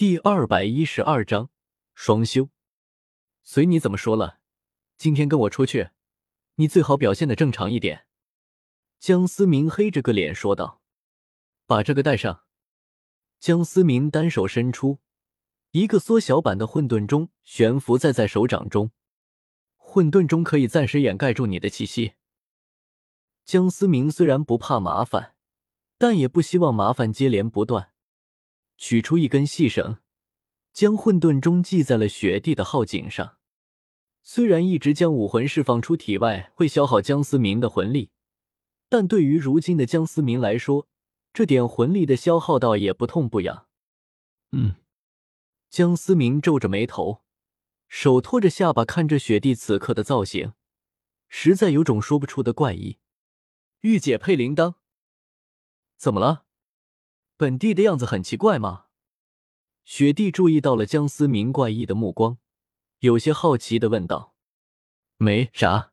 第二百一十二章双修。随你怎么说了，今天跟我出去，你最好表现的正常一点。”江思明黑着个脸说道。“把这个带上。”江思明单手伸出，一个缩小版的混沌钟悬浮在在手掌中。混沌钟可以暂时掩盖住你的气息。江思明虽然不怕麻烦，但也不希望麻烦接连不断。取出一根细绳，将混沌钟系在了雪地的号颈上。虽然一直将武魂释放出体外会消耗江思明的魂力，但对于如今的江思明来说，这点魂力的消耗倒也不痛不痒。嗯，江思明皱着眉头，手托着下巴，看着雪地此刻的造型，实在有种说不出的怪异。御姐配铃铛，怎么了？本地的样子很奇怪吗？雪帝注意到了江思明怪异的目光，有些好奇的问道：“没啥。”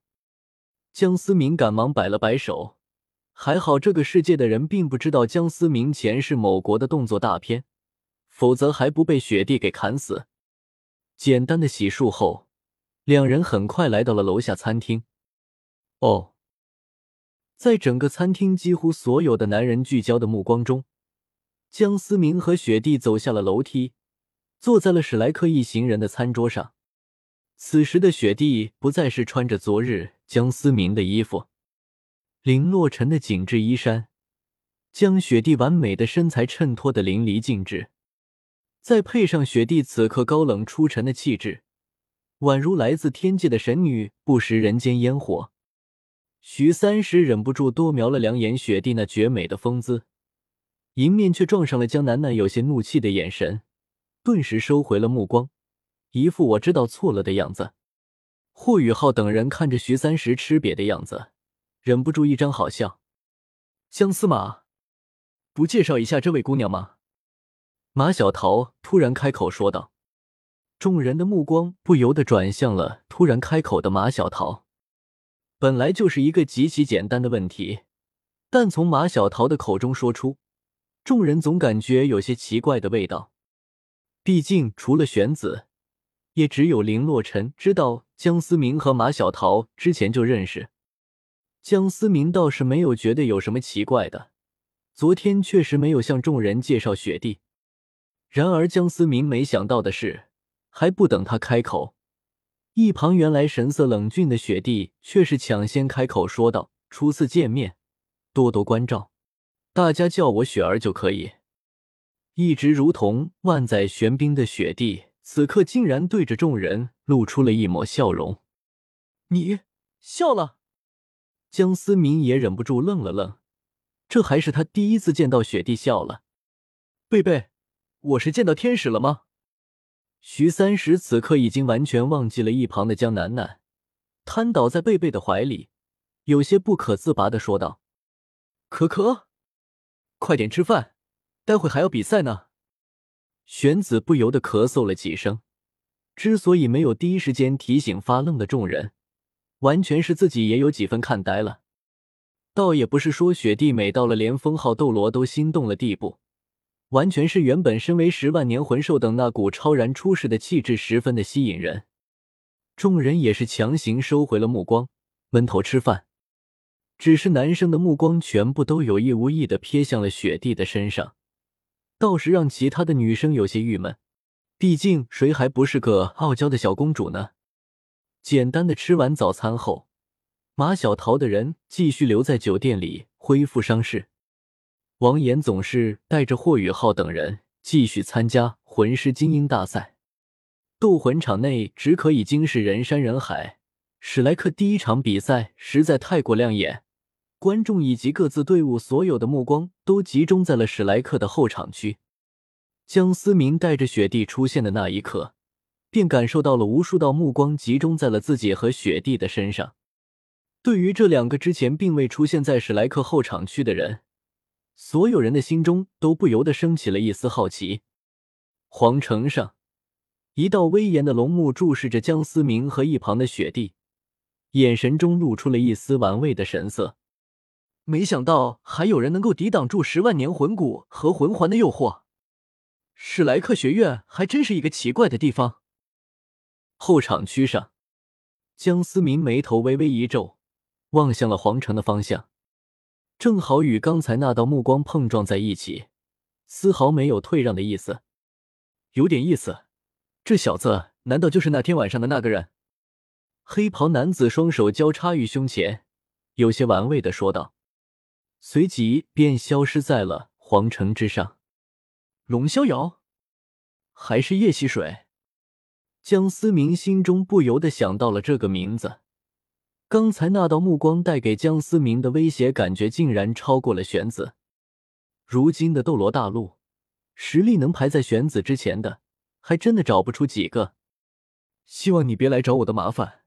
江思明赶忙摆了摆手，还好这个世界的人并不知道江思明前世某国的动作大片，否则还不被雪帝给砍死。简单的洗漱后，两人很快来到了楼下餐厅。哦，在整个餐厅几乎所有的男人聚焦的目光中。江思明和雪帝走下了楼梯，坐在了史莱克一行人的餐桌上。此时的雪帝不再是穿着昨日江思明的衣服，林洛尘的紧致衣衫将雪帝完美的身材衬托的淋漓尽致，再配上雪帝此刻高冷出尘的气质，宛如来自天界的神女，不食人间烟火。徐三石忍不住多瞄了两眼雪帝那绝美的风姿。迎面却撞上了江楠楠有些怒气的眼神，顿时收回了目光，一副我知道错了的样子。霍雨浩等人看着徐三石吃瘪的样子，忍不住一张好笑。江司马，不介绍一下这位姑娘吗？马小桃突然开口说道。众人的目光不由得转向了突然开口的马小桃。本来就是一个极其简单的问题，但从马小桃的口中说出。众人总感觉有些奇怪的味道，毕竟除了玄子，也只有林洛尘知道江思明和马小桃之前就认识。江思明倒是没有觉得有什么奇怪的，昨天确实没有向众人介绍雪弟。然而江思明没想到的是，还不等他开口，一旁原来神色冷峻的雪弟却是抢先开口说道：“初次见面，多多关照。”大家叫我雪儿就可以。一直如同万载玄冰的雪帝，此刻竟然对着众人露出了一抹笑容。你笑了？江思明也忍不住愣了愣，这还是他第一次见到雪帝笑了。贝贝，我是见到天使了吗？徐三石此刻已经完全忘记了一旁的江楠楠，瘫倒在贝贝的怀里，有些不可自拔的说道：“可可。”快点吃饭，待会还要比赛呢。玄子不由得咳嗽了几声。之所以没有第一时间提醒发愣的众人，完全是自己也有几分看呆了。倒也不是说雪帝美到了连封号斗罗都心动了地步，完全是原本身为十万年魂兽等那股超然出世的气质十分的吸引人。众人也是强行收回了目光，闷头吃饭。只是男生的目光全部都有意无意的瞥向了雪地的身上，倒是让其他的女生有些郁闷。毕竟谁还不是个傲娇的小公主呢？简单的吃完早餐后，马小桃的人继续留在酒店里恢复伤势。王岩总是带着霍雨浩等人继续参加魂师精英大赛。斗魂场内只可以惊是人山人海，史莱克第一场比赛实在太过亮眼。观众以及各自队伍所有的目光都集中在了史莱克的后场区。江思明带着雪地出现的那一刻，便感受到了无数道目光集中在了自己和雪地的身上。对于这两个之前并未出现在史莱克后场区的人，所有人的心中都不由得升起了一丝好奇。皇城上，一道威严的龙目注视着江思明和一旁的雪地，眼神中露出了一丝玩味的神色。没想到还有人能够抵挡住十万年魂骨和魂环的诱惑。史莱克学院还真是一个奇怪的地方。后场区上，江思明眉头微微一皱，望向了皇城的方向，正好与刚才那道目光碰撞在一起，丝毫没有退让的意思。有点意思，这小子难道就是那天晚上的那个人？黑袍男子双手交叉于胸前，有些玩味的说道，随即便消失在了皇城之上。龙逍遥，还是叶溪水？江思明心中不由得想到了这个名字。刚才那道目光带给江思明的威胁感觉，竟然超过了玄子。如今的斗罗大陆，实力能排在玄子之前的，还真的找不出几个。希望你别来找我的麻烦。”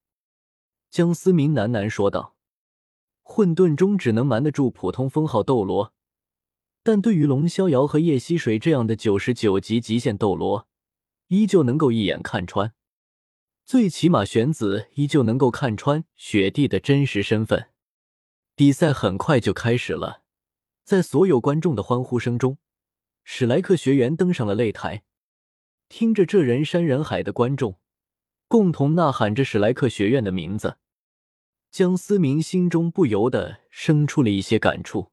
江思明喃喃说道。混沌中只能瞒得住普通封号斗罗。但对于龙逍遥和叶溪水这样的九十九级极限斗罗，依旧能够一眼看穿。最起码玄子依旧能够看穿雪帝的真实身份。比赛很快就开始了，在所有观众的欢呼声中，史莱克学员登上了擂台。听着这人山人海的观众，共同呐喊着史莱克学院的名字，江思明心中不由得生出了一些感触。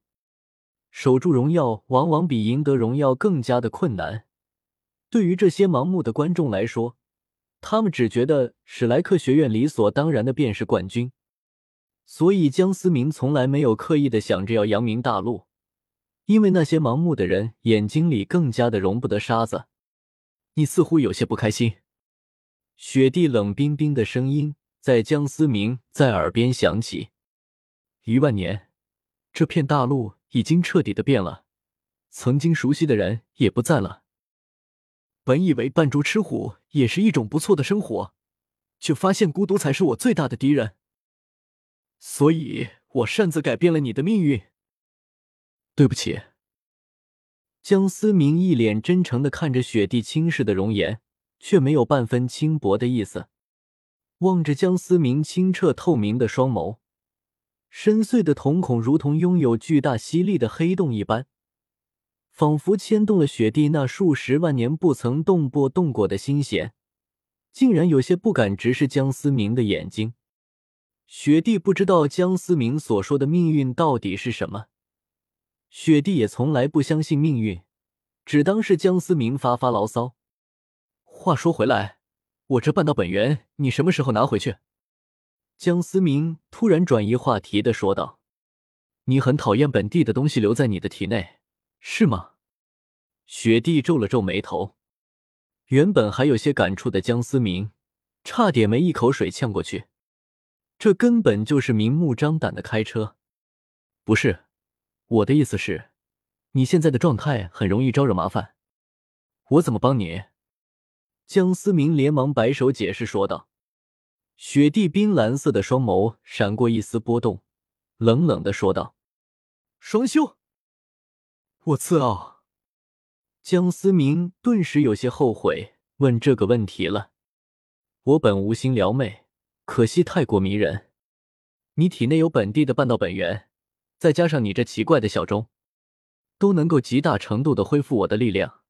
守住荣耀，往往比赢得荣耀更加的困难。对于这些盲目的观众来说，他们只觉得史莱克学院理所当然的便是冠军。所以江思明从来没有刻意的想着要扬名大陆，因为那些盲目的人眼睛里更加的容不得沙子。你似乎有些不开心。雪地冷冰冰的声音在江思明在耳边响起。一万年，这片大陆。已经彻底的变了，曾经熟悉的人也不在了。本以为扮猪吃虎也是一种不错的生活，却发现孤独才是我最大的敌人。所以我擅自改变了你的命运。对不起。江思明一脸真诚的看着雪地轻视的容颜，却没有半分轻薄的意思。望着江思明清澈透明的双眸。深邃的瞳孔如同拥有巨大吸力的黑洞一般，仿佛牵动了雪地那数十万年不曾动波动过的心弦，竟然有些不敢直视江思明的眼睛。雪地不知道江思明所说的命运到底是什么，雪地也从来不相信命运，只当是江思明发发牢骚。话说回来，我这半道本源，你什么时候拿回去？江思明突然转移话题的说道：“你很讨厌本地的东西留在你的体内，是吗？”雪帝皱了皱眉头，原本还有些感触的江思明差点没一口水呛过去。这根本就是明目张胆的开车。不是，我的意思是，你现在的状态很容易招惹麻烦，我怎么帮你？江思明连忙摆手解释说道。雪地冰蓝色的双眸闪过一丝波动，冷冷的说道：“双修，我自傲。”江思明顿时有些后悔问这个问题了。我本无心撩妹，可惜太过迷人。你体内有本地的半道本源，再加上你这奇怪的小钟，都能够极大程度的恢复我的力量。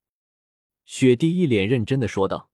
雪帝一脸认真的说道。